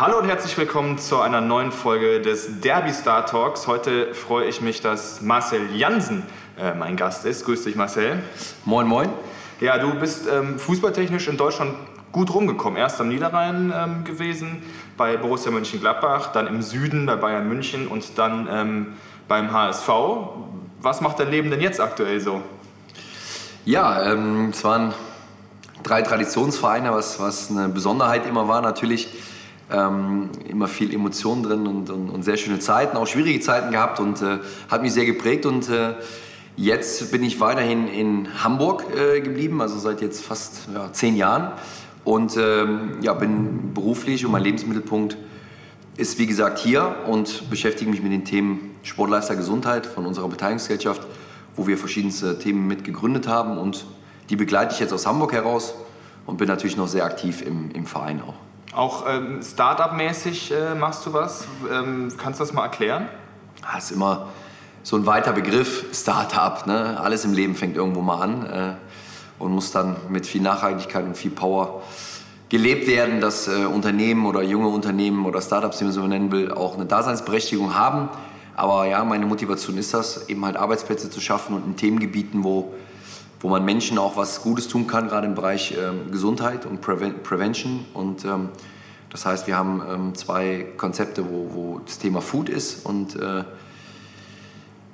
Hallo und herzlich willkommen zu einer neuen Folge des Derby Star Talks. Heute freue ich mich, dass Marcel Jansen äh, mein Gast ist. Grüß dich, Marcel. Moin, moin. Ja, du bist ähm, fußballtechnisch in Deutschland gut rumgekommen. Erst am Niederrhein ähm, gewesen, bei Borussia Mönchengladbach, dann im Süden bei Bayern München und dann ähm, beim HSV. Was macht dein Leben denn jetzt aktuell so? Ja, ähm, es waren drei Traditionsvereine, was, was eine Besonderheit immer war. Natürlich ähm, immer viel Emotionen drin und, und, und, sehr schöne Zeiten, auch schwierige Zeiten gehabt und äh, hat mich sehr geprägt. Und äh, jetzt bin ich weiterhin in Hamburg äh, geblieben, also seit jetzt fast ja, zehn Jahren. Und ähm, ja, bin beruflich und mein Lebensmittelpunkt ist wie gesagt hier und beschäftige mich mit den Themen Sport, Lifestyle, Gesundheit von unserer Beteiligungsgesellschaft, wo wir verschiedenste Themen mit gegründet haben und die begleite ich jetzt aus Hamburg heraus und bin natürlich noch sehr aktiv im, im Verein auch. Auch ähm, Startup-mäßig äh, machst du was? Ähm, kannst du das mal erklären? Das ah, ist immer so ein weiter Begriff, Startup. Ne? Alles im Leben fängt irgendwo mal an äh, und muss dann mit viel Nachhaltigkeit und viel Power gelebt werden, dass äh, Unternehmen oder junge Unternehmen oder Startups, wie man so nennen will, auch eine Daseinsberechtigung haben. Aber ja, meine Motivation ist das, eben halt Arbeitsplätze zu schaffen und in Themengebieten, wo wo man Menschen auch was Gutes tun kann, gerade im Bereich ähm, Gesundheit und Preven Prevention. Und ähm, das heißt, wir haben ähm, zwei Konzepte, wo, wo, das Thema Food ist und äh,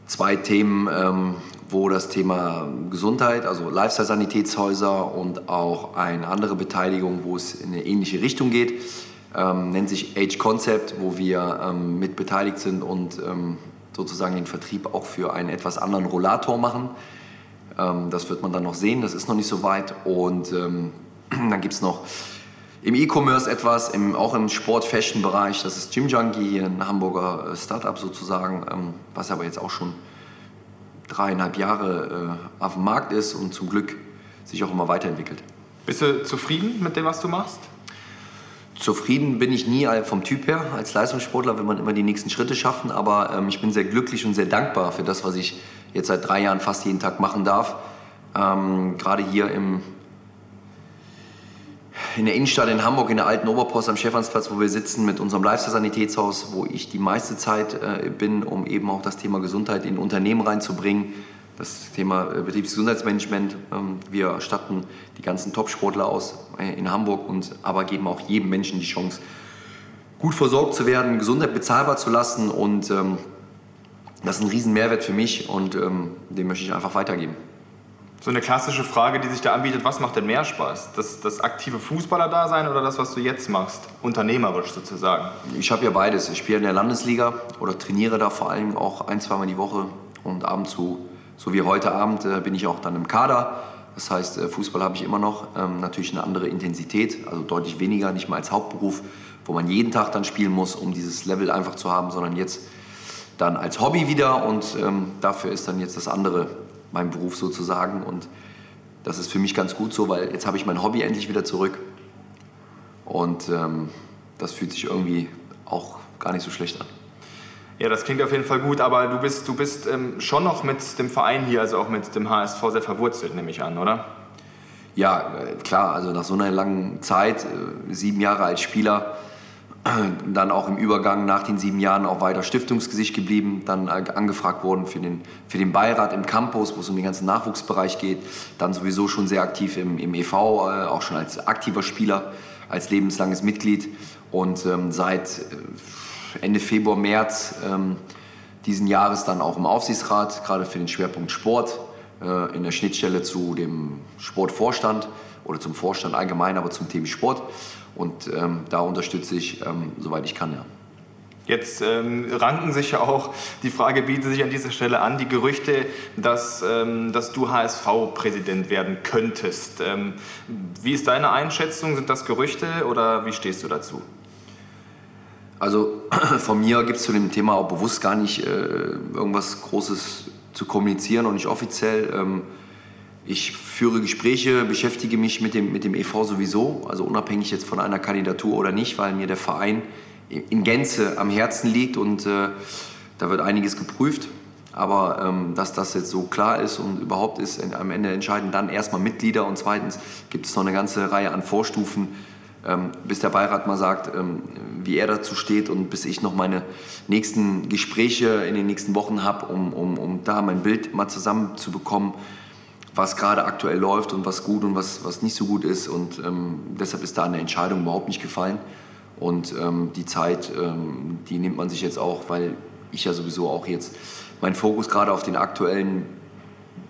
zwei Themen, ähm, wo das Thema Gesundheit, also Lifestyle-Sanitätshäuser und auch eine andere Beteiligung, wo es in eine ähnliche Richtung geht, ähm, nennt sich Age Concept, wo wir ähm, mit beteiligt sind und sozusagen den Vertrieb auch für einen etwas anderen Rollator machen ähm, das wird man dann noch sehen, das ist noch nicht so weit. Und ähm, dann gibt es noch im E-Commerce etwas, im, auch im Sport-Fashion-Bereich. Das ist Gym Junkie, ein Hamburger äh, Startup sozusagen, ähm, was aber jetzt auch schon dreieinhalb Jahre äh, auf dem Markt ist und zum Glück sich auch immer weiterentwickelt. Bist du zufrieden mit dem, was du machst? Zufrieden bin ich nie vom Typ her. Als Leistungssportler will man immer die nächsten Schritte schaffen, aber ähm, ich bin sehr glücklich und sehr dankbar für das, was ich jetzt seit drei Jahren fast jeden Tag machen darf. Ähm, Gerade hier im, in der Innenstadt in Hamburg, in der alten Oberpost am Stephansplatz, wo wir sitzen mit unserem Lifestyle-Sanitätshaus, wo ich die meiste Zeit äh, bin, um eben auch das Thema Gesundheit in Unternehmen reinzubringen. Das Thema äh, Betriebsgesundheitsmanagement. Ähm, wir statten die ganzen Top-Sportler aus äh, in Hamburg und aber geben auch jedem Menschen die Chance, gut versorgt zu werden, Gesundheit bezahlbar zu lassen und ähm, das ist ein riesen Mehrwert für mich und ähm, den möchte ich einfach weitergeben. So eine klassische Frage, die sich da anbietet, was macht denn mehr Spaß? Das, das aktive Fußballer-Dasein oder das, was du jetzt machst, unternehmerisch sozusagen? Ich habe ja beides. Ich spiele in der Landesliga oder trainiere da vor allem auch ein, zweimal die Woche und abends so, so wie heute Abend äh, bin ich auch dann im Kader. Das heißt, äh, Fußball habe ich immer noch, ähm, natürlich eine andere Intensität, also deutlich weniger, nicht mal als Hauptberuf, wo man jeden Tag dann spielen muss, um dieses Level einfach zu haben, sondern jetzt dann als Hobby wieder und ähm, dafür ist dann jetzt das andere mein Beruf sozusagen und das ist für mich ganz gut so, weil jetzt habe ich mein Hobby endlich wieder zurück und ähm, das fühlt sich irgendwie auch gar nicht so schlecht an. Ja, das klingt auf jeden Fall gut, aber du bist, du bist ähm, schon noch mit dem Verein hier, also auch mit dem HSV sehr verwurzelt, nehme ich an, oder? Ja, äh, klar, also nach so einer langen Zeit, äh, sieben Jahre als Spieler, dann auch im Übergang nach den sieben Jahren auch weiter Stiftungsgesicht geblieben, dann angefragt worden für den, für den Beirat im Campus, wo es um den ganzen Nachwuchsbereich geht, dann sowieso schon sehr aktiv im, im EV, äh, auch schon als aktiver Spieler, als lebenslanges Mitglied und ähm, seit äh, Ende Februar, März ähm, diesen Jahres dann auch im Aufsichtsrat, gerade für den Schwerpunkt Sport, äh, in der Schnittstelle zu dem Sportvorstand oder zum Vorstand allgemein, aber zum Thema Sport. Und ähm, da unterstütze ich, ähm, soweit ich kann, ja. Jetzt ähm, ranken sich ja auch, die Frage bietet sich an dieser Stelle an, die Gerüchte, dass, ähm, dass du HSV-Präsident werden könntest. Ähm, wie ist deine Einschätzung? Sind das Gerüchte oder wie stehst du dazu? Also von mir gibt es zu dem Thema auch bewusst gar nicht äh, irgendwas Großes zu kommunizieren und nicht offiziell. Ähm, ich führe Gespräche, beschäftige mich mit dem, mit dem EV sowieso, also unabhängig jetzt von einer Kandidatur oder nicht, weil mir der Verein in Gänze am Herzen liegt und äh, da wird einiges geprüft. Aber ähm, dass das jetzt so klar ist und überhaupt ist, am Ende entscheiden dann erstmal Mitglieder und zweitens gibt es noch eine ganze Reihe an Vorstufen, ähm, bis der Beirat mal sagt, ähm, wie er dazu steht und bis ich noch meine nächsten Gespräche in den nächsten Wochen habe, um, um, um da mein Bild mal zusammenzubekommen, was gerade aktuell läuft und was gut und was, was nicht so gut ist. Und ähm, deshalb ist da eine Entscheidung überhaupt nicht gefallen. Und ähm, die Zeit, ähm, die nimmt man sich jetzt auch, weil ich ja sowieso auch jetzt meinen Fokus gerade auf den aktuellen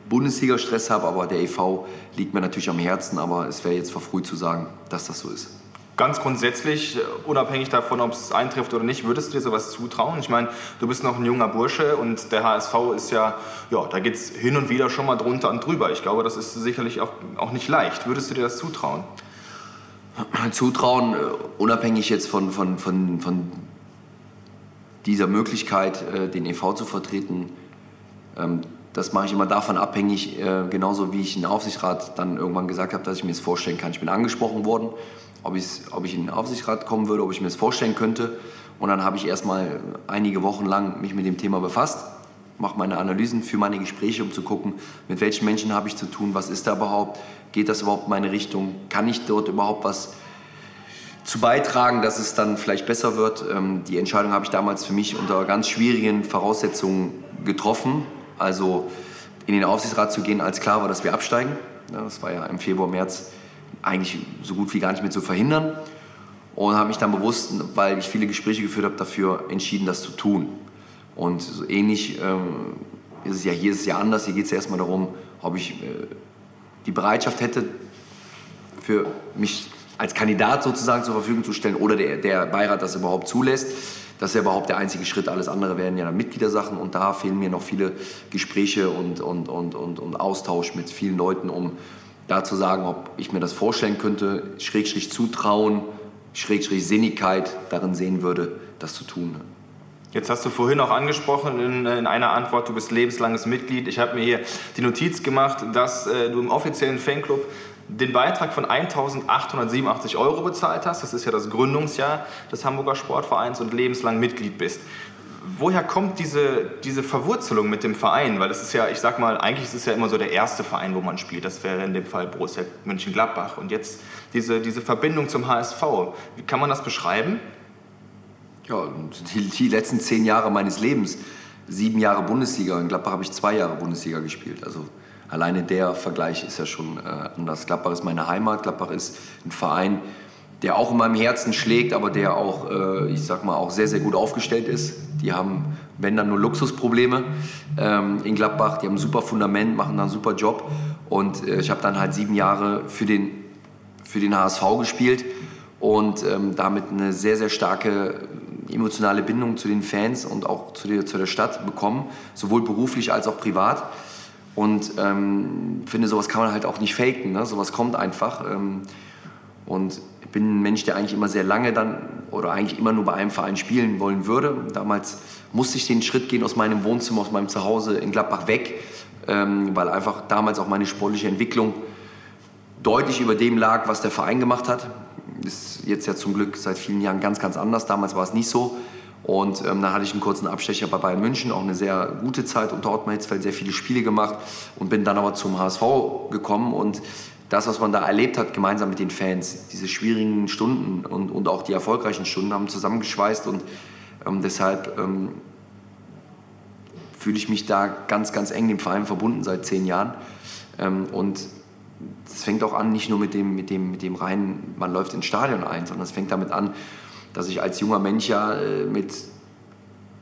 Bundesliga-Stress habe, aber der EV liegt mir natürlich am Herzen, aber es wäre jetzt verfrüht zu sagen, dass das so ist. Ganz grundsätzlich, äh, unabhängig davon, ob es eintrifft oder nicht, würdest du dir sowas zutrauen? Ich meine, du bist noch ein junger Bursche und der HSV ist ja, ja, da geht es hin und wieder schon mal drunter und drüber. Ich glaube, das ist sicherlich auch, auch nicht leicht. Würdest du dir das zutrauen? Zutrauen, äh, unabhängig jetzt von, von, von, von dieser Möglichkeit, äh, den EV zu vertreten, ähm, das mache ich immer davon abhängig, genauso wie ich in Aufsichtsrat dann irgendwann gesagt habe, dass ich mir das vorstellen kann. Ich bin angesprochen worden ob, ob ich in den Aufsichtsrat kommen würde, ob ich mir das vorstellen könnte. Und dann habe ich erstmal einige Wochen lang mich mit dem Thema befasst, mache meine Analysen für meine Gespräche, um zu gucken, mit welchen Menschen habe ich zu tun, was ist da überhaupt, geht das überhaupt in meine Richtung, kann ich dort überhaupt was zu beitragen, dass es dann vielleicht besser wird. Ähm, die Entscheidung habe ich damals für mich unter ganz schwierigen Voraussetzungen getroffen. Also in den Aufsichtsrat zu gehen, als klar war, dass wir absteigen. Das war ja im Februar, März eigentlich so gut wie gar nicht mehr zu verhindern. Und habe mich dann bewusst, weil ich viele Gespräche geführt habe, dafür entschieden, das zu tun. Und so ähnlich ähm, ist es ja hier ist es ja anders. Hier geht es ja erstmal darum, ob ich äh, die Bereitschaft hätte, für mich als Kandidat sozusagen zur Verfügung zu stellen oder der, der Beirat das überhaupt zulässt. Das ist ja überhaupt der einzige Schritt. Alles andere werden ja dann Mitgliedersachen und da fehlen mir noch viele Gespräche und, und, und, und, und Austausch mit vielen Leuten, um da zu sagen, ob ich mir das vorstellen könnte, Schrägstrich Zutrauen, Schrägstrich Sinnigkeit darin sehen würde, das zu tun. Jetzt hast du vorhin auch angesprochen in, in einer Antwort, du bist lebenslanges Mitglied. Ich habe mir hier die Notiz gemacht, dass äh, du im offiziellen Fanclub den Beitrag von 1.887 Euro bezahlt hast. Das ist ja das Gründungsjahr des Hamburger Sportvereins und lebenslang Mitglied bist woher kommt diese, diese Verwurzelung mit dem Verein? Weil das ist ja, ich sag mal, eigentlich ist es ja immer so der erste Verein, wo man spielt. Das wäre in dem Fall Borussia Mönchengladbach. Und jetzt diese, diese Verbindung zum HSV. Wie kann man das beschreiben? Ja, die, die letzten zehn Jahre meines Lebens. Sieben Jahre Bundesliga. In Gladbach habe ich zwei Jahre Bundesliga gespielt. Also alleine der Vergleich ist ja schon äh, anders. Gladbach ist meine Heimat. Gladbach ist ein Verein, der auch in meinem Herzen schlägt, aber der auch, äh, ich sag mal, auch sehr, sehr gut aufgestellt ist. Die haben, wenn dann nur Luxusprobleme ähm, in Gladbach, die haben ein super Fundament, machen dann einen super Job. Und äh, ich habe dann halt sieben Jahre für den, für den HSV gespielt und ähm, damit eine sehr, sehr starke emotionale Bindung zu den Fans und auch zu der, zu der Stadt bekommen, sowohl beruflich als auch privat. Und ähm, finde, sowas kann man halt auch nicht faken. Ne? Sowas kommt einfach. Ähm, und ich bin ein Mensch, der eigentlich immer sehr lange dann oder eigentlich immer nur bei einem Verein spielen wollen würde. Damals musste ich den Schritt gehen aus meinem Wohnzimmer, aus meinem Zuhause in Gladbach weg, ähm, weil einfach damals auch meine sportliche Entwicklung deutlich über dem lag, was der Verein gemacht hat. Ist jetzt ja zum Glück seit vielen Jahren ganz, ganz anders. Damals war es nicht so. Und ähm, dann hatte ich einen kurzen Abstecher bei Bayern München, auch eine sehr gute Zeit unter Ottmar Hitzfeld, sehr viele Spiele gemacht und bin dann aber zum HSV gekommen und das, was man da erlebt hat, gemeinsam mit den Fans, diese schwierigen Stunden und, und auch die erfolgreichen Stunden haben zusammengeschweißt und ähm, deshalb ähm, fühle ich mich da ganz, ganz eng dem Verein verbunden seit zehn Jahren. Ähm, und es fängt auch an, nicht nur mit dem, mit, dem, mit dem rein, man läuft ins Stadion ein, sondern es fängt damit an, dass ich als junger Mensch ja äh, mit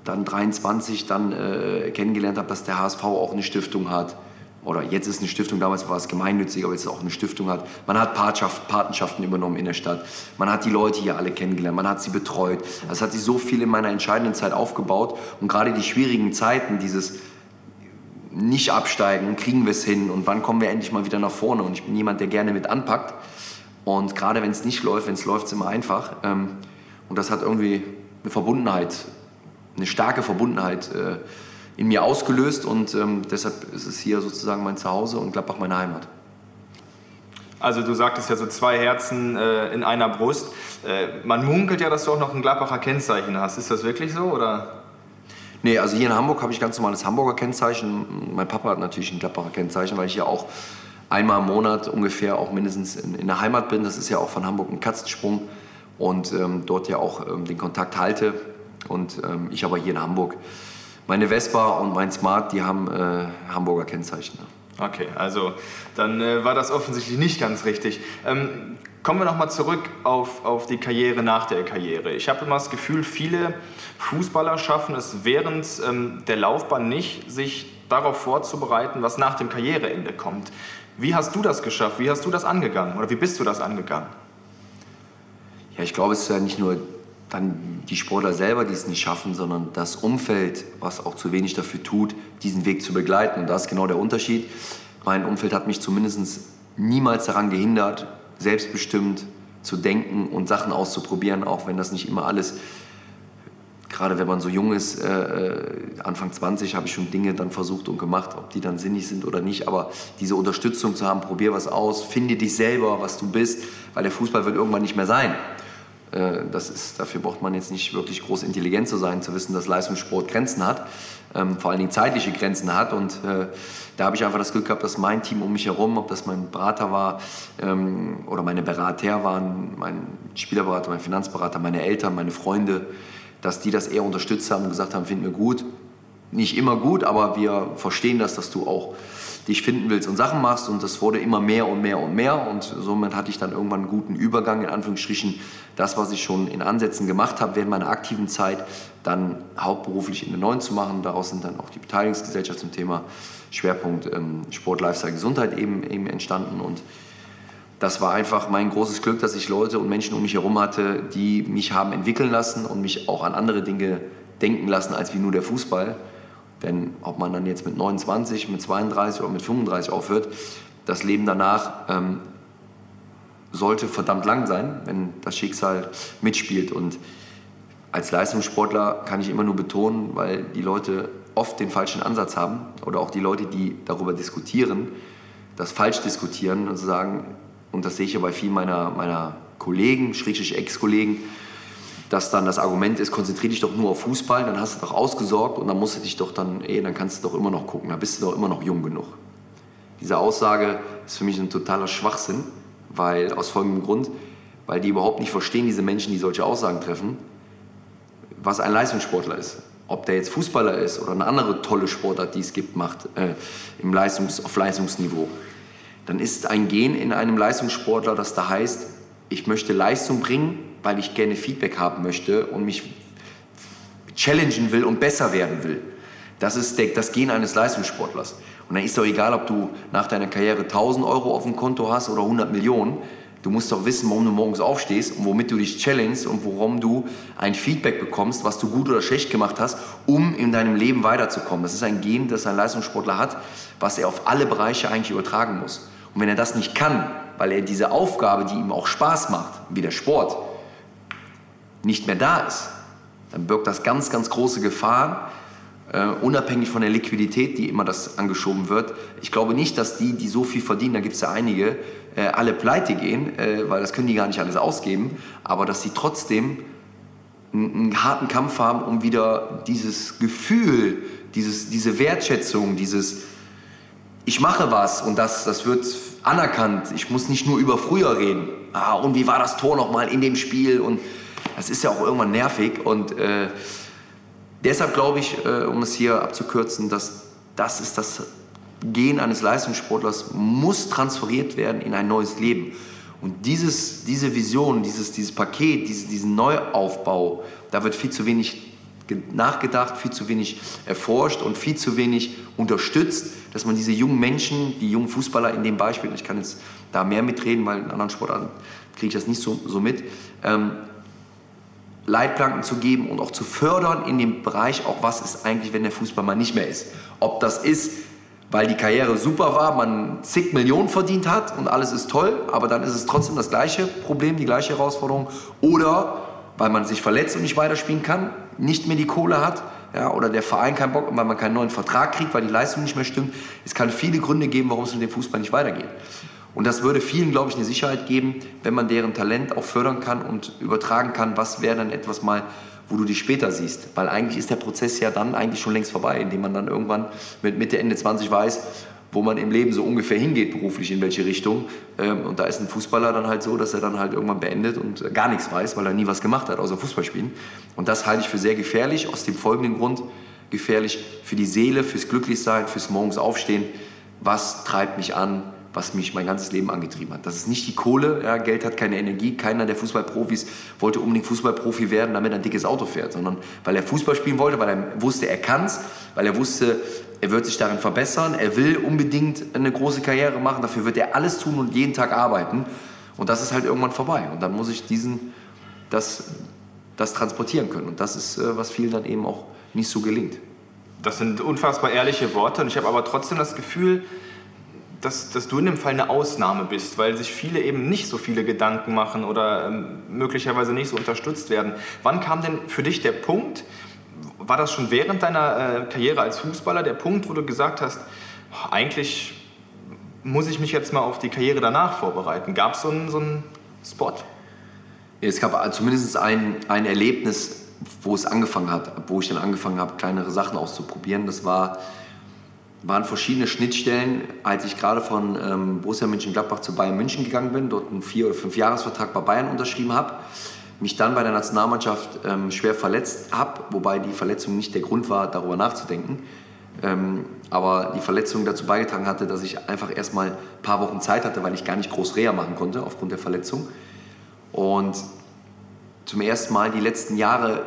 dann 23 dann äh, kennengelernt habe, dass der HSV auch eine Stiftung hat oder jetzt ist eine Stiftung, damals war es gemeinnützig, aber jetzt ist auch eine Stiftung hat. Man hat Patenschaften übernommen in der Stadt. Man hat die Leute hier alle kennengelernt, man hat sie betreut. Das hat sich so viel in meiner entscheidenden Zeit aufgebaut. Und gerade die schwierigen Zeiten, dieses nicht absteigen, kriegen wir es hin und wann kommen wir endlich mal wieder nach vorne. Und ich bin jemand, der gerne mit anpackt. Und gerade wenn es nicht läuft, wenn es läuft, ist immer einfach. Ähm, und das hat irgendwie eine Verbundenheit, eine starke Verbundenheit äh, in mir ausgelöst und ähm, deshalb ist es hier sozusagen mein Zuhause und Gladbach meine Heimat. Also du sagtest ja so zwei Herzen äh, in einer Brust. Äh, man munkelt ja, dass du auch noch ein Gladbacher Kennzeichen hast. Ist das wirklich so oder? Nee, also hier in Hamburg habe ich ganz normales Hamburger Kennzeichen. Mein Papa hat natürlich ein Gladbacher Kennzeichen, weil ich ja auch einmal im Monat ungefähr auch mindestens in, in der Heimat bin. Das ist ja auch von Hamburg ein Katzensprung und ähm, dort ja auch ähm, den Kontakt halte. Und ähm, ich aber hier in Hamburg. Meine Vespa und mein Smart, die haben äh, Hamburger Kennzeichen. Okay, also dann äh, war das offensichtlich nicht ganz richtig. Ähm, kommen wir nochmal zurück auf, auf die Karriere nach der Karriere. Ich habe immer das Gefühl, viele Fußballer schaffen es während ähm, der Laufbahn nicht, sich darauf vorzubereiten, was nach dem Karriereende kommt. Wie hast du das geschafft? Wie hast du das angegangen? Oder wie bist du das angegangen? Ja, ich glaube, es ist ja nicht nur dann die Sportler selber, die es nicht schaffen, sondern das Umfeld, was auch zu wenig dafür tut, diesen Weg zu begleiten. Und das ist genau der Unterschied. Mein Umfeld hat mich zumindest niemals daran gehindert, selbstbestimmt zu denken und Sachen auszuprobieren, auch wenn das nicht immer alles, gerade wenn man so jung ist, äh, äh Anfang 20 habe ich schon Dinge dann versucht und gemacht, ob die dann sinnig sind oder nicht, aber diese Unterstützung zu haben, probier was aus, finde dich selber, was du bist, weil der Fußball wird irgendwann nicht mehr sein. Äh, das ist, dafür braucht man jetzt nicht wirklich groß intelligent zu sein, zu wissen, dass Leistungssport Grenzen hat, ähm, vor allen Dingen zeitliche Grenzen hat. Und äh, da habe ich einfach das Glück gehabt, dass mein Team um mich herum, ob das mein Berater war ähm, oder meine Berater waren, mein Spielerberater, mein Finanzberater, meine Eltern, meine Freunde, dass die das eher unterstützt haben und gesagt haben, finden wir gut. Nicht immer gut, aber wir verstehen das, dass du auch dich finden willst und Sachen machst. Und das wurde immer mehr und mehr und mehr. Und somit hatte ich dann irgendwann einen guten Übergang, in Anführungsstrichen, das, was ich schon in Ansätzen gemacht habe während meiner aktiven Zeit, dann hauptberuflich in den neuen zu machen. Daraus sind dann auch die Beteiligungsgesellschaft zum Thema Schwerpunkt ähm, Sport, Lifestyle, Gesundheit eben, eben entstanden. Und das war einfach mein großes Glück, dass ich Leute und Menschen um mich herum hatte, die mich haben entwickeln lassen und mich auch an andere Dinge denken lassen als wie nur der Fußball. Denn ob man dann jetzt mit 29, mit 32 oder mit 35 aufhört, das Leben danach ähm, sollte verdammt lang sein, wenn das Schicksal mitspielt. Und als Leistungssportler kann ich immer nur betonen, weil die Leute oft den falschen Ansatz haben oder auch die Leute, die darüber diskutieren, das falsch diskutieren und sagen, und das sehe ich ja bei vielen meiner, meiner Kollegen, schrägstrich Ex-Kollegen, dass dann das Argument ist, konzentriere dich doch nur auf Fußball, dann hast du doch ausgesorgt und dann musst du dich doch dann, ey, dann kannst du doch immer noch gucken, dann bist du doch immer noch jung genug. Diese Aussage ist für mich ein totaler Schwachsinn, weil aus folgendem Grund, weil die überhaupt nicht verstehen, diese Menschen, die solche Aussagen treffen, was ein Leistungssportler ist. Ob der jetzt Fußballer ist oder eine andere tolle Sportart, die es gibt, macht äh, im Leistungs-, auf Leistungsniveau, dann ist ein Gen in einem Leistungssportler, das da heißt, ich möchte Leistung bringen, weil ich gerne Feedback haben möchte und mich challengen will und besser werden will. Das ist das Gen eines Leistungssportlers. Und dann ist doch egal, ob du nach deiner Karriere 1000 Euro auf dem Konto hast oder 100 Millionen. Du musst doch wissen, warum du morgens aufstehst und womit du dich challengest und warum du ein Feedback bekommst, was du gut oder schlecht gemacht hast, um in deinem Leben weiterzukommen. Das ist ein Gen, das ein Leistungssportler hat, was er auf alle Bereiche eigentlich übertragen muss. Und wenn er das nicht kann, weil er diese Aufgabe, die ihm auch Spaß macht, wie der Sport, nicht mehr da ist, dann birgt das ganz, ganz große Gefahren, äh, unabhängig von der Liquidität, die immer das angeschoben wird. Ich glaube nicht, dass die, die so viel verdienen, da gibt es ja einige, äh, alle pleite gehen, äh, weil das können die gar nicht alles ausgeben, aber dass sie trotzdem einen, harten Kampf haben, um wieder dieses Gefühl, dieses, diese Wertschätzung, dieses ich mache was und das, das wird anerkannt. Ich muss nicht nur über früher reden. Ah, und wie war das Tor nochmal in dem Spiel? Und das ist ja auch irgendwann nervig. Und äh, deshalb glaube ich, äh, um es hier abzukürzen, dass das ist das Gen eines Leistungssportlers, muss transferiert werden in ein neues Leben. Und dieses, diese Vision, dieses, dieses Paket, diese, diesen Neuaufbau, da wird viel zu wenig nachgedacht, viel zu wenig erforscht und viel zu wenig unterstützt, dass man diese jungen Menschen, die jungen Fußballer in dem Beispiel, ich kann jetzt da mehr mitreden, weil in anderen Sportarten kriege ich das nicht so, so mit, ähm, Leitplanken zu geben und auch zu fördern in dem Bereich, auch was ist eigentlich, wenn der Fußball mal nicht mehr ist. Ob das ist, weil die Karriere super war, man zig Millionen verdient hat und alles ist toll, aber dann ist es trotzdem das gleiche Problem, die gleiche Herausforderung. Oder weil man sich verletzt und nicht weiterspielen kann, nicht mehr die Kohle hat, ja, oder der Verein keinen Bock, weil man keinen neuen Vertrag kriegt, weil die Leistung nicht mehr stimmt. Es kann viele Gründe geben, warum es mit dem Fußball nicht weitergeht. Und das würde vielen, glaube ich, eine Sicherheit geben, wenn man deren Talent auch fördern kann und übertragen kann, was wäre dann etwas mal, wo du dich später siehst. Weil eigentlich ist der Prozess ja dann eigentlich schon längst vorbei, indem man dann irgendwann mit Mitte, Ende 20 weiß, wo man im Leben so ungefähr hingeht beruflich, in welche Richtung. Ähm, und da ist ein Fußballer dann halt so, dass er dann halt irgendwann beendet und gar nichts weiß, weil er nie was gemacht hat, außer Fußball spielen. Und das halte ich für sehr gefährlich, aus dem folgenden Grund gefährlich für die Seele, fürs Glücklichsein, fürs morgens Aufstehen. Was treibt mich an? Was mich mein ganzes Leben angetrieben hat. Das ist nicht die Kohle, ja, Geld hat keine Energie. Keiner der Fußballprofis wollte unbedingt Fußballprofi werden, damit er ein dickes Auto fährt, sondern weil er Fußball spielen wollte, weil er wusste, er kann es, weil er wusste, er wird sich darin verbessern, er will unbedingt eine große Karriere machen, dafür wird er alles tun und jeden Tag arbeiten. Und das ist halt irgendwann vorbei. Und dann muss ich diesen, das, das transportieren können. Und das ist, äh, was vielen dann eben auch nicht so gelingt. Das sind unfassbar ehrliche Worte und ich habe aber trotzdem das Gefühl, dass, dass du in dem Fall eine Ausnahme bist, weil sich viele eben nicht so viele Gedanken machen oder ähm, möglicherweise nicht so unterstützt werden. Wann kam denn für dich der Punkt, war das schon während deiner äh, Karriere als Fußballer der Punkt, wo du gesagt hast, eigentlich muss ich mich jetzt mal auf die Karriere danach vorbereiten? Gab es so einen, so einen Spot? Es gab zumindest ein, ein Erlebnis, wo es angefangen hat, wo ich dann angefangen habe, kleinere Sachen auszuprobieren. Das war waren verschiedene Schnittstellen, als ich gerade von ähm, Borussia Mönchengladbach zu Bayern München gegangen bin, dort einen vier- oder fünf Jahresvertrag bei Bayern unterschrieben habe, mich dann bei der Nationalmannschaft ähm, schwer verletzt habe, wobei die Verletzung nicht der Grund war, darüber nachzudenken, ähm, aber die Verletzung dazu beigetragen hatte, dass ich einfach erstmal ein paar Wochen Zeit hatte, weil ich gar nicht groß Reha machen konnte aufgrund der Verletzung. Und zum ersten Mal die letzten Jahre,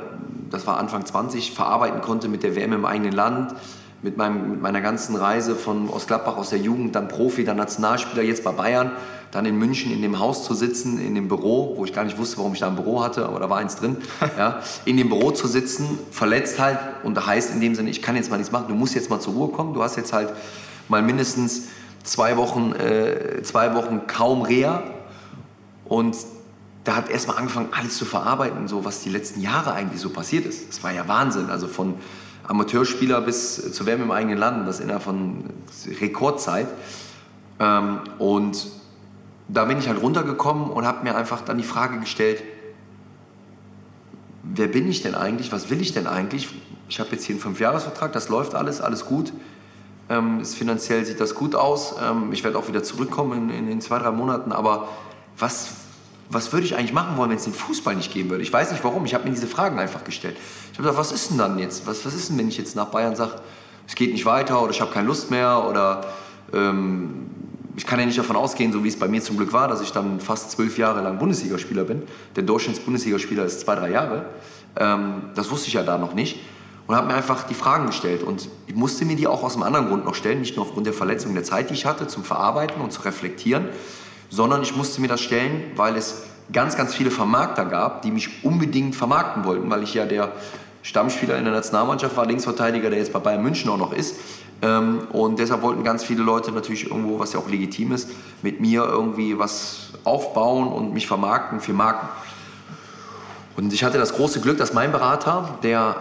das war Anfang 20, verarbeiten konnte mit der WM im eigenen Land, mit, meinem, mit meiner ganzen Reise von Ostgladbach aus der Jugend, dann Profi, dann Nationalspieler, jetzt bei Bayern, dann in München in dem Haus zu sitzen, in dem Büro, wo ich gar nicht wusste, warum ich da ein Büro hatte, aber da war eins drin, ja, in dem Büro zu sitzen, verletzt halt und da heißt in dem Sinne, ich kann jetzt mal nichts machen, du musst jetzt mal zur Ruhe kommen, du hast jetzt halt mal mindestens zwei Wochen, äh, zwei Wochen kaum Reha und da hat erstmal angefangen, alles zu verarbeiten, so was die letzten Jahre eigentlich so passiert ist. Das war ja Wahnsinn. Also von Amateurspieler bis zu WM im eigenen Land, das innerhalb von Rekordzeit. Ähm, und da bin ich halt runtergekommen und habe mir einfach dann die Frage gestellt, wer bin ich denn eigentlich, was will ich denn eigentlich? Ich habe jetzt hier einen Fünfjahresvertrag, das läuft alles, alles gut. Ähm, ist, finanziell sieht das gut aus. Ähm, ich werde auch wieder zurückkommen in, in, in zwei, drei Monaten, aber was, was würde ich eigentlich machen wollen, wenn es den Fußball nicht geben würde? Ich weiß nicht warum, ich habe mir diese Fragen einfach gestellt. Ich habe gedacht, was ist denn dann jetzt? Was, was ist denn, wenn ich jetzt nach Bayern sage, es geht nicht weiter oder ich habe keine Lust mehr oder ähm, ich kann ja nicht davon ausgehen, so wie es bei mir zum Glück war, dass ich dann fast zwölf Jahre lang Bundesligaspieler bin. Der Durchschnitts-Bundesligaspieler ist zwei, drei Jahre. Ähm, das wusste ich ja da noch nicht. Und habe mir einfach die Fragen gestellt. Und ich musste mir die auch aus einem anderen Grund noch stellen, nicht nur aufgrund der Verletzung der Zeit, die ich hatte, zum Verarbeiten und zu reflektieren, sondern ich musste mir das stellen, weil es ganz, ganz viele Vermarkter gab, die mich unbedingt vermarkten wollten, weil ich ja der Stammspieler in der Nationalmannschaft war, Linksverteidiger, der jetzt bei Bayern München auch noch ist. Ähm, und deshalb wollten ganz viele Leute natürlich irgendwo, was ja auch legitim ist, mit mir irgendwie was aufbauen und mich vermarkten für Marken. Und ich hatte das große Glück, dass mein Berater, der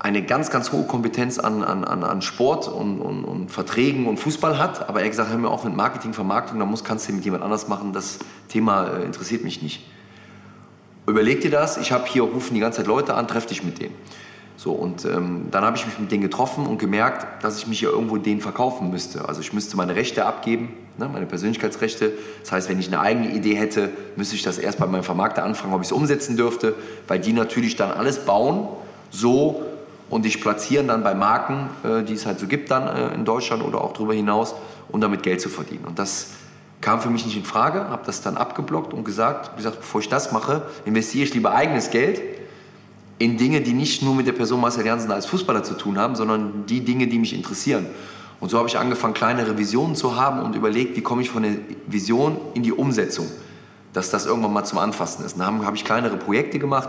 eine ganz, ganz hohe Kompetenz an, an, an Sport und, und, und Verträgen und Fußball hat. Aber er hat gesagt, hör mir auf mit Marketing, Vermarktung, da muss, kannst du mit jemand anders machen, das Thema äh, interessiert mich nicht. Überleg dir das, ich habe hier, rufen die ganze Zeit Leute an, treff dich mit denen. So, und ähm, dann habe ich mich mit denen getroffen und gemerkt, dass ich mich ja irgendwo denen verkaufen müsste. Also ich müsste meine Rechte abgeben, ne, meine Persönlichkeitsrechte. Das heißt, wenn ich eine eigene Idee hätte, müsste ich das erst bei meinem Vermarkter anfragen, ob ich es umsetzen dürfte, weil die natürlich dann alles bauen, so und dich platzieren dann bei Marken, äh, die es halt so gibt dann äh, in Deutschland oder auch darüber hinaus, um damit Geld zu verdienen. Und das kam für mich nicht in Frage, habe das dann abgeblockt und gesagt, gesagt, bevor ich das mache, investiere ich lieber eigenes Geld in Dinge, die nicht nur mit der Person Marcel Janssen als Fußballer zu tun haben, sondern die Dinge, die mich interessieren. Und so habe ich angefangen, kleinere Visionen zu haben und überlegt, wie komme ich von der Vision in die Umsetzung, dass das irgendwann mal zum Anfassen ist. Und dann habe ich kleinere Projekte gemacht,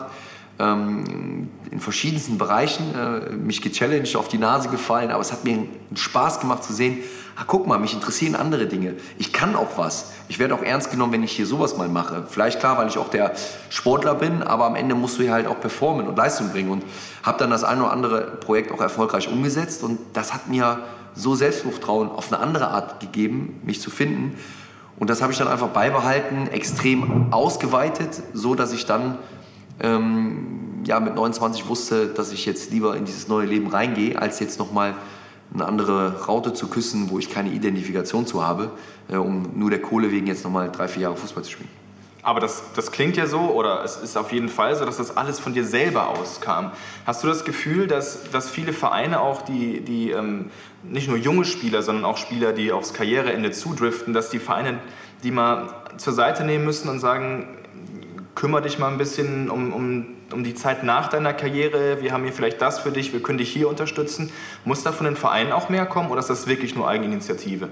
ähm, in verschiedensten Bereichen äh, mich gechallenged, auf die Nase gefallen, aber es hat mir einen Spaß gemacht zu sehen, ah, guck mal, mich interessieren andere Dinge. Ich kann auch was. Ich werde auch ernst genommen, wenn ich hier sowas mal mache. Vielleicht klar, weil ich auch der Sportler bin, aber am Ende musst du hier halt auch performen und Leistung bringen. Und habe dann das eine oder andere Projekt auch erfolgreich umgesetzt und das hat mir so Selbstvertrauen auf eine andere Art gegeben, mich zu finden. Und das habe ich dann einfach beibehalten, extrem ausgeweitet, so dass ich dann ähm, ja, mit 29 wusste, dass ich jetzt lieber in dieses neue Leben reingehe, als jetzt nochmal eine andere Raute zu küssen, wo ich keine Identifikation zu habe, äh, um nur der Kohle wegen jetzt nochmal drei, vier Jahre Fußball zu spielen. Aber das, das klingt ja so, oder es ist auf jeden Fall so, dass das alles von dir selber auskam. Hast du das Gefühl, dass, dass viele Vereine auch, die, die ähm, nicht nur junge Spieler, sondern auch Spieler, die aufs Karriereende zudriften, dass die Vereine die mal zur Seite nehmen müssen und sagen, kümmere dich mal ein bisschen um, um, um die Zeit nach deiner Karriere, wir haben hier vielleicht das für dich, wir können dich hier unterstützen. Muss da von den Vereinen auch mehr kommen oder ist das wirklich nur Eigeninitiative?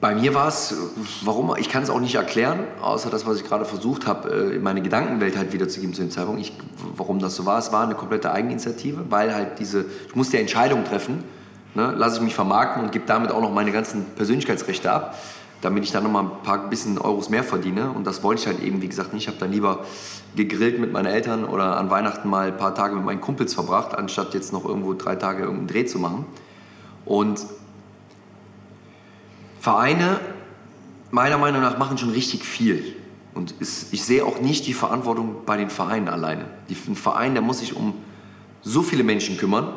Bei mir war es, warum, ich kann es auch nicht erklären, außer das, was ich gerade versucht habe, äh, in meine Gedankenwelt halt wiederzugeben zu dem Zeitpunkt. Ich, warum das so war, es war eine komplette Eigeninitiative, weil halt diese, ich musste ja Entscheidungen treffen, ne, lasse ich mich vermarkten und gebe damit auch noch meine ganzen Persönlichkeitsrechte ab damit ich dann noch mal ein paar bisschen Euros mehr verdiene. Und das wollte ich halt eben, wie gesagt, nicht. Ich habe dann lieber gegrillt mit meinen Eltern oder an Weihnachten mal ein paar Tage mit meinen Kumpels verbracht, anstatt jetzt noch irgendwo drei Tage irgendeinen Dreh zu machen. Und Vereine, meiner Meinung nach, machen schon richtig viel. Und ich sehe auch nicht die Verantwortung bei den Vereinen alleine. ein Verein, der muss sich um so viele Menschen kümmern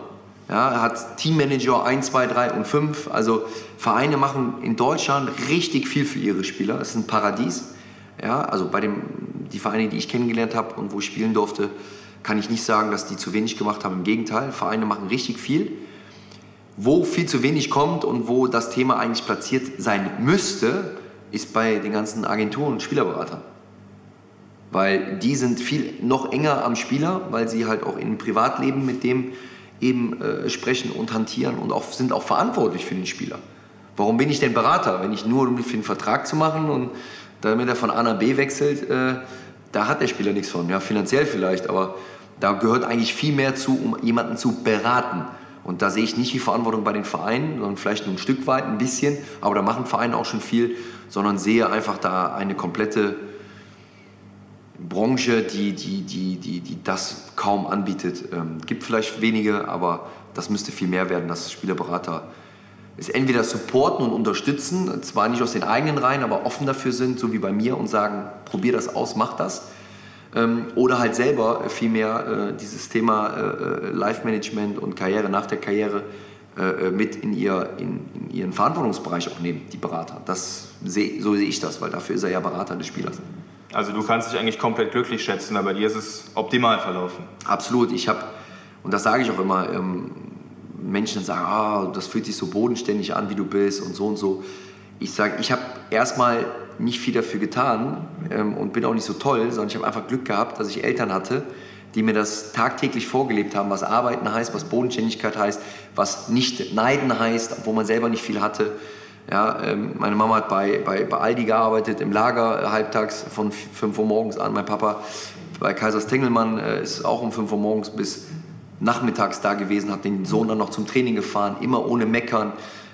ja, er hat Teammanager 1, 2, 3 und 5. Also Vereine machen in Deutschland richtig viel für ihre Spieler. Es ist ein Paradies. Ja, also bei dem, die Vereine, die ich kennengelernt habe und wo ich spielen durfte, kann ich nicht sagen, dass die zu wenig gemacht haben. Im Gegenteil, Vereine machen richtig viel. Wo viel zu wenig kommt und wo das Thema eigentlich platziert sein müsste, ist bei den ganzen Agenturen und Spielerberatern. Weil die sind viel noch enger am Spieler, weil sie halt auch im Privatleben mit dem eben äh, sprechen und hantieren und auch, sind auch verantwortlich für den Spieler. Warum bin ich denn Berater? Wenn ich nur um für einen Vertrag zu machen und damit er von A nach B wechselt, äh, da hat der Spieler nichts von. Ja, finanziell vielleicht, aber da gehört eigentlich viel mehr zu, um jemanden zu beraten. Und da sehe ich nicht die Verantwortung bei den Vereinen, sondern vielleicht nur ein Stück weit, ein bisschen, aber da machen Vereine auch schon viel, sondern sehe einfach da eine komplette Branche, die, die, die, die, die das kaum anbietet. Ähm, gibt vielleicht wenige, aber das müsste viel mehr werden, dass Spielerberater es entweder supporten und unterstützen, zwar nicht aus den eigenen Reihen, aber offen dafür sind, so wie bei mir, und sagen, probier das aus, mach das. Ähm, oder halt selber viel mehr äh, dieses Thema äh, äh Life-Management und Karriere nach der Karriere äh, äh, mit in, ihr, in, in, ihren Verantwortungsbereich auch nehmen, die Berater. Das seh, so sehe ich das, weil dafür ist er ja Berater des Spielers. Also du kannst dich eigentlich komplett glücklich schätzen, bei dir ist es optimal verlaufen. Absolut. Ich habe, und das sage ich auch immer, ähm, Menschen sagen, ah, das fühlt sich so bodenständig an, wie du bist und so und so. Ich sage, ich habe erstmal nicht viel dafür getan ähm, und bin auch nicht so toll, sondern ich habe einfach Glück gehabt, dass ich Eltern hatte, die mir das tagtäglich vorgelebt haben, was Arbeiten heißt, was Bodenständigkeit heißt, was nicht Neiden heißt, wo man selber nicht viel hatte. Ja, ähm, meine Mama hat bei, bei, bei Aldi gearbeitet, im Lager äh, halbtags von 5 Uhr morgens an. Mein Papa bei Kaisers Tengelmann äh, ist auch um 5 Uhr morgens bis nachmittags da gewesen, hat den Sohn dann noch zum Training gefahren, immer ohne Meckern.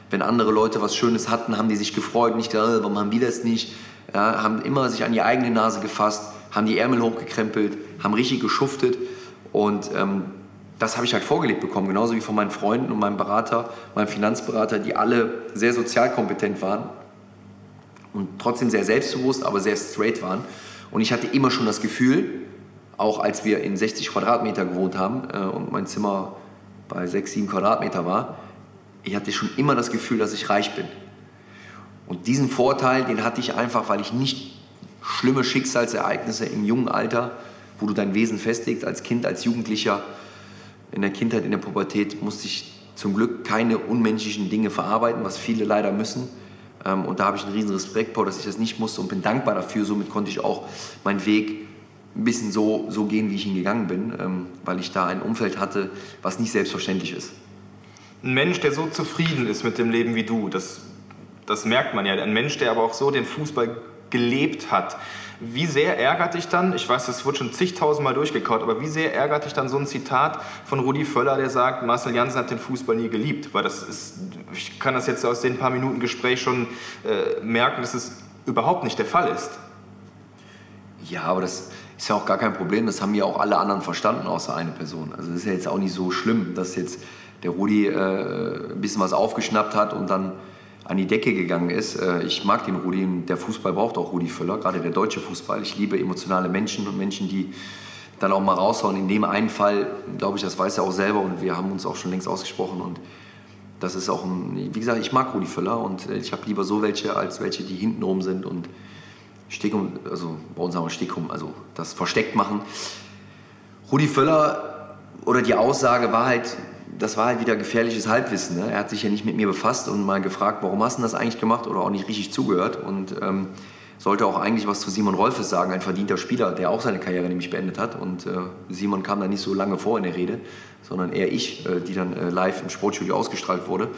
Wenn andere Leute was Schönes hatten, haben die sich gefreut, nicht gesagt, warum haben wir das nicht? Ja, haben immer sich an die eigene Nase gefasst, haben die Ärmel hochgekrempelt, haben richtig geschuftet und ähm, das habe ich halt vorgelebt bekommen, genauso wie von meinen Freunden und meinem Berater, meinem Finanzberater, die alle sehr sozialkompetent waren und trotzdem sehr selbstbewusst, aber sehr straight waren. Und ich hatte immer schon das Gefühl, auch als wir in 60 Quadratmeter gewohnt haben äh, und mein Zimmer bei 6, 7 Quadratmeter war, ich hatte schon immer das Gefühl, dass ich reich bin. Und diesen Vorteil, den hatte ich einfach, weil ich nicht schlimme Schicksalsereignisse im jungen Alter, wo du dein Wesen festigst, als Kind, als Jugendlicher, in der Kindheit, in der Pubertät musste ich zum Glück keine unmenschlichen Dinge verarbeiten, was viele leider müssen. Ähm, und da habe ich einen riesen Respekt vor, dass ich das nicht musste und bin dankbar dafür. Somit konnte ich auch meinen Weg ein bisschen so, so gehen, wie ich ihn gegangen bin, ähm, weil ich da ein Umfeld hatte, was nicht selbstverständlich ist. Ein Mensch, der so zufrieden ist mit dem Leben wie du, das, das merkt man ja. Ein Mensch, der aber auch so den Fußball gelebt hat, wie sehr ärgert dich dann, ich weiß, das wird schon zigtausendmal durchgekaut, aber wie sehr ärgert dich dann so ein Zitat von Rudi Völler, der sagt, Marcel Janssen hat den Fußball nie geliebt? Weil das ist, ich kann das jetzt aus den paar Minuten Gespräch schon äh, merken, dass es überhaupt nicht der Fall ist. Ja, aber das ist ja auch gar kein Problem. Das haben ja auch alle anderen verstanden, außer eine Person. Also es ist ja jetzt auch nicht so schlimm, dass jetzt der Rudi äh, ein bisschen was aufgeschnappt hat und dann an die Decke gegangen ist. Äh, ich mag den Rudi und der Fußball braucht auch Rudi Völler, gerade der deutsche Fußball. Ich liebe emotionale Menschen und Menschen, die dann auch mal raushauen. In dem einen Fall, glaube ich, das weiß er auch selber und wir haben uns auch schon längst ausgesprochen und das ist auch ein, wie gesagt, ich mag Rudi Völler und äh, ich habe lieber so welche als welche, die hinten rum sind und Stickum, also bei uns haben wir Stickum, also das versteckt machen. Rudi Völler oder die Aussage war halt, das war halt wieder gefährliches Halbwissen. Ne? Er hat sich ja nicht mit mir befasst und mal gefragt, warum hast du das eigentlich gemacht oder auch nicht richtig zugehört und ähm, sollte auch eigentlich was zu Simon Rolfes sagen, ein verdienter Spieler, der auch seine Karriere nämlich beendet hat und äh, Simon kam da nicht so lange vor in der Rede, sondern eher ich, äh, die dann äh, live im Sportstudio ausgestrahlt wurde.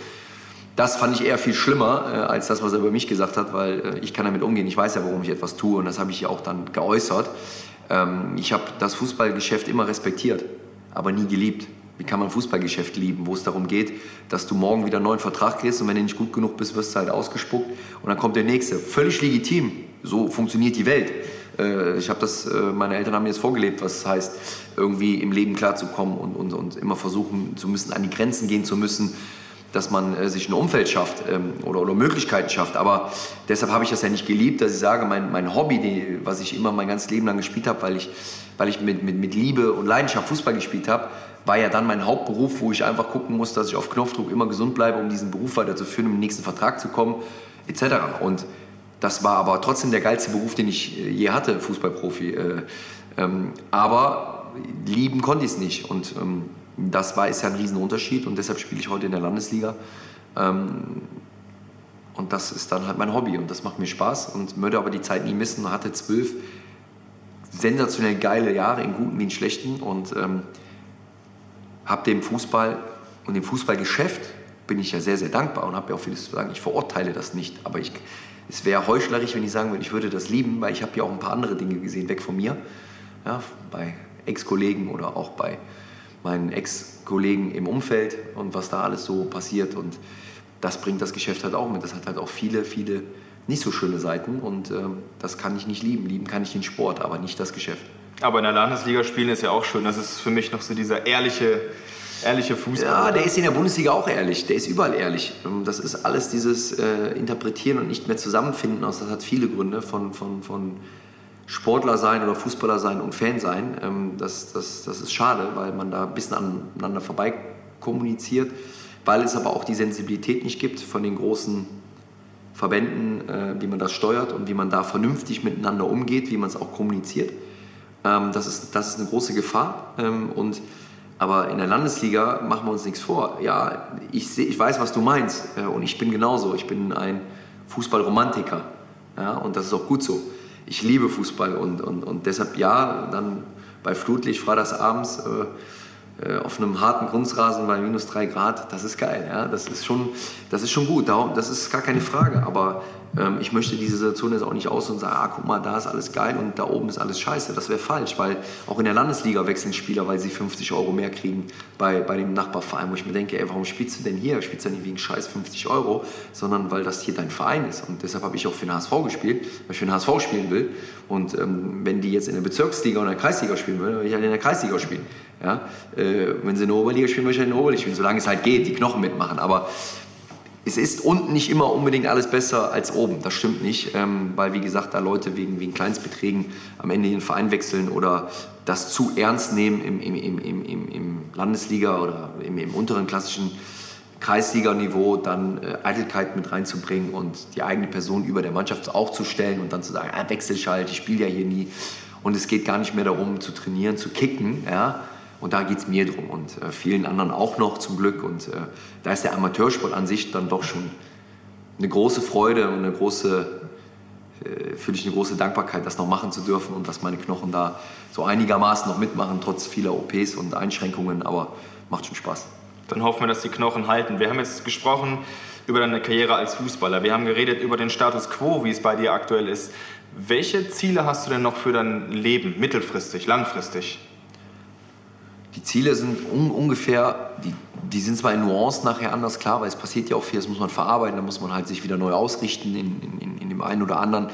Das fand ich eher viel schlimmer äh, als das, was er über mich gesagt hat, weil äh, ich kann damit umgehen. Ich weiß ja, warum ich etwas tue und das habe ich ja auch dann geäußert. Ähm, ich habe das Fußballgeschäft immer respektiert, aber nie geliebt. Wie kann man Fußballgeschäft lieben, wo es darum geht, dass du morgen wieder einen neuen Vertrag kriegst und wenn du nicht gut genug bist, wirst du halt ausgespuckt und dann kommt der nächste. Völlig legitim. So funktioniert die Welt. Äh, ich habe das, äh, meine Eltern haben mir das vorgelebt, was es heißt, irgendwie im Leben klarzukommen und, und, und immer versuchen zu müssen, an die Grenzen gehen zu müssen, dass man äh, sich ein Umfeld schafft ähm, oder, oder Möglichkeiten schafft. Aber deshalb habe ich das ja nicht geliebt, dass ich sage, mein, mein Hobby, was ich immer mein ganzes Leben lang gespielt habe, weil ich, weil ich mit, mit, mit Liebe und Leidenschaft Fußball gespielt habe, war ja dann mein Hauptberuf, wo ich einfach gucken muss, dass ich auf Knopfdruck immer gesund bleibe, um diesen Beruf weiterzuführen, um den nächsten Vertrag zu kommen, etc. Und das war aber trotzdem der geilste Beruf, den ich äh, je hatte, Fußballprofi. Äh, ähm, aber lieben konnte ich es nicht. Und ähm, das war, ist ja ein Riesenunterschied und deshalb spiele ich heute in der Landesliga. Ähm, und das ist dann halt mein Hobby und das macht mir Spaß und würde aber die Zeit nie missen. Hatte zwölf sensationell geile Jahre, in guten wie in schlechten und habe dem Fußball und dem Fußballgeschäft bin ich ja sehr, sehr dankbar und habe ja auch vieles zu sagen. Ich verurteile das nicht, aber ich, es wäre heuchlerisch, wenn ich sagen würde, ich würde das lieben, weil ich habe ja auch ein paar andere Dinge gesehen, weg von mir, ja, bei Ex-Kollegen oder auch bei meinen Ex-Kollegen im Umfeld und was da alles so passiert und das bringt das Geschäft halt auch mit. Das hat halt auch viele, viele nicht so schöne Seiten und äh, das kann ich nicht lieben. Lieben kann ich den Sport, aber nicht das Geschäft. Aber in der Landesliga spielen ist ja auch schön. Das ist für mich noch so dieser ehrliche, ehrliche Fußball. Ja, der ist in der Bundesliga auch ehrlich. Der ist überall ehrlich. Das ist alles dieses äh, Interpretieren und nicht mehr zusammenfinden. Das hat viele Gründe von, von, von Sportler sein oder Fußballer sein und Fan sein. Ähm, das, das, das ist schade, weil man da ein bisschen aneinander vorbei kommuniziert. Weil es aber auch die Sensibilität nicht gibt von den großen Verbänden, äh, wie man das steuert und wie man da vernünftig miteinander umgeht, wie man es auch kommuniziert. Ähm, das, ist, das ist eine große Gefahr. Ähm, und, aber in der Landesliga machen wir uns nichts vor. Ja, ich, seh, ich weiß, was du meinst. Äh, und ich bin genauso. Ich bin ein Fußballromantiker. Ja, und das ist auch gut so. Ich liebe Fußball und, und, und deshalb ja, dann bei Flutlicht freitagsabends äh, äh, auf einem harten Kunstrasen bei minus drei Grad, das ist geil. Ja? Das, ist schon, das ist schon gut, das ist gar keine Frage. Aber ähm, ich möchte diese Situation jetzt auch nicht aus und sagen, ah, guck mal, da ist alles geil und da oben ist alles scheiße. Das wäre falsch, weil auch in der Landesliga wechseln Spieler, weil sie 50 Euro mehr kriegen bei, bei dem Nachbarverein, wo ich mir denke, ey, warum spielst du denn hier? Spielst du nicht wegen scheiß 50 Euro, sondern weil das hier dein Verein ist. Und deshalb habe ich auch für den HSV gespielt, weil ich für den HSV spielen will. Und ähm, wenn die jetzt in der Bezirksliga oder in der Kreisliga spielen würden, würde ich halt in der Kreisliga spielen. Ja? Äh, wenn sie in der Oberliga spielen, würde ich halt in der Oberliga spielen, solange es halt geht, die Knochen mitmachen. Aber es ist unten nicht immer unbedingt alles besser als oben. Das stimmt nicht, ähm, weil wie gesagt, da Leute wegen, wegen Kleinstbeträgen am Ende den Verein wechseln oder das zu ernst nehmen im, im, im, im, im Landesliga oder im, im unteren klassischen Kreisliganiveau dann äh, Eitelkeit mit reinzubringen und die eigene Person über der Mannschaft auch zu stellen und dann zu sagen, ah, Wechselschalt, ich spiele ja hier nie. Und es geht gar nicht mehr darum zu trainieren, zu kicken, ja, und da geht es mir drum und äh, vielen anderen auch noch zum Glück. Und äh, da ist der Amateursport an sich dann doch schon eine große Freude und eine große, äh, fühle ich eine große Dankbarkeit, das noch machen zu dürfen und dass meine Knochen da so einigermaßen noch mitmachen, trotz vieler OPs und Einschränkungen. Aber macht schon Spaß. Dann hoffen wir, dass die Knochen halten. Wir haben jetzt gesprochen über deine Karriere als Fußballer. Wir haben geredet über den Status quo, wie es bei dir aktuell ist. Welche Ziele hast du denn noch für dein Leben, mittelfristig, langfristig? Die Ziele sind un ungefähr, die, die sind zwar in Nuancen nachher anders klar, weil es passiert ja auch viel, das muss man verarbeiten, da muss man halt sich wieder neu ausrichten in, in, in dem einen oder anderen,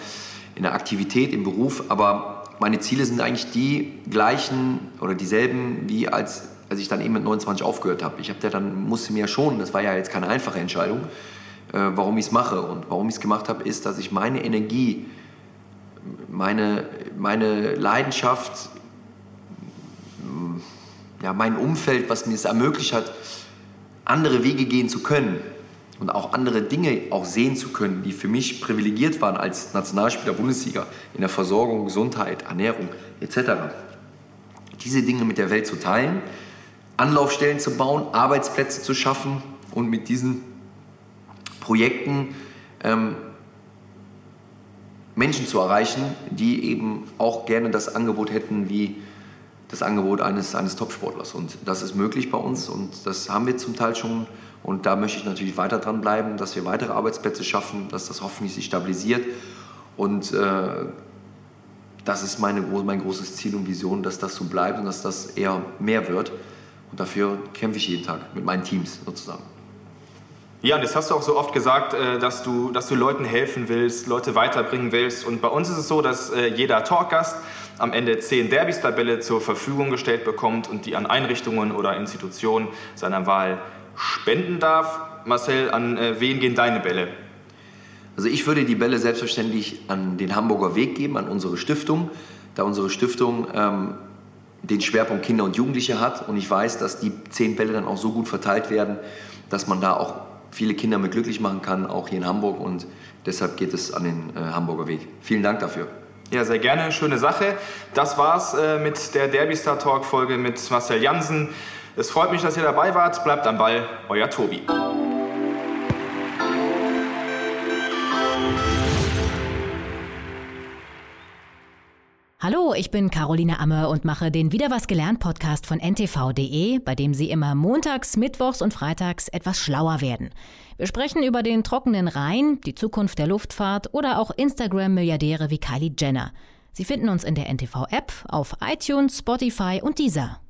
in der Aktivität, im Beruf, aber meine Ziele sind eigentlich die gleichen oder dieselben, wie als, als ich dann eben mit 29 aufgehört habe. Ich habe dann, musste mir ja schon, das war ja jetzt keine einfache Entscheidung, äh, warum ich es mache. Und warum ich es gemacht habe, ist, dass ich meine Energie, meine, meine Leidenschaft, ja, mein Umfeld, was mir es ermöglicht hat, andere Wege gehen zu können und auch andere Dinge auch sehen zu können, die für mich privilegiert waren als Nationalspieler Bundesliga in der Versorgung, Gesundheit, Ernährung etc. Diese Dinge mit der Welt zu teilen, Anlaufstellen zu bauen, Arbeitsplätze zu schaffen und mit diesen Projekten ähm, Menschen zu erreichen, die eben auch gerne das Angebot hätten wie das Angebot eines, eines Topsportlers. Und das ist möglich bei uns und das haben wir zum Teil schon. Und da möchte ich natürlich weiter dran bleiben, dass wir weitere Arbeitsplätze schaffen, dass das hoffentlich sich stabilisiert. Und äh, das ist meine, mein großes Ziel und Vision, dass das so bleibt und dass das eher mehr wird. Und dafür kämpfe ich jeden Tag mit meinen Teams sozusagen. Ja, und das hast du auch so oft gesagt, äh, dass du, dass du Leuten helfen willst, Leute weiterbringen willst. Und bei uns ist es so, dass äh, jeder Talkgast am Ende zehn Derbys-Tabelle zur Verfügung gestellt bekommt und die an Einrichtungen oder Institutionen seiner Wahl spenden darf. Marcel, an äh, wen gehen deine Bälle? Also ich würde die Bälle selbstverständlich an den Hamburger Weg geben, an unsere Stiftung, da unsere Stiftung ähm, den Schwerpunkt Kinder und Jugendliche hat und ich weiß, dass die zehn Bälle dann auch so gut verteilt werden, dass man da auch viele Kinder mit glücklich machen kann, auch hier in Hamburg. Und deshalb geht es an den äh, Hamburger Weg. Vielen Dank dafür. Ja, sehr gerne. Schöne Sache. Das war's äh, mit der Derby Star Talk Folge mit Marcel Jansen. Es freut mich, dass ihr dabei wart. Bleibt am Ball. Euer Tobi. Hallo, ich bin Caroline Amme und mache den Wieder was gelernt Podcast von ntv.de, bei dem Sie immer montags, mittwochs und freitags etwas schlauer werden. Wir sprechen über den trockenen Rhein, die Zukunft der Luftfahrt oder auch Instagram-Milliardäre wie Kylie Jenner. Sie finden uns in der NTV-App, auf iTunes, Spotify und dieser.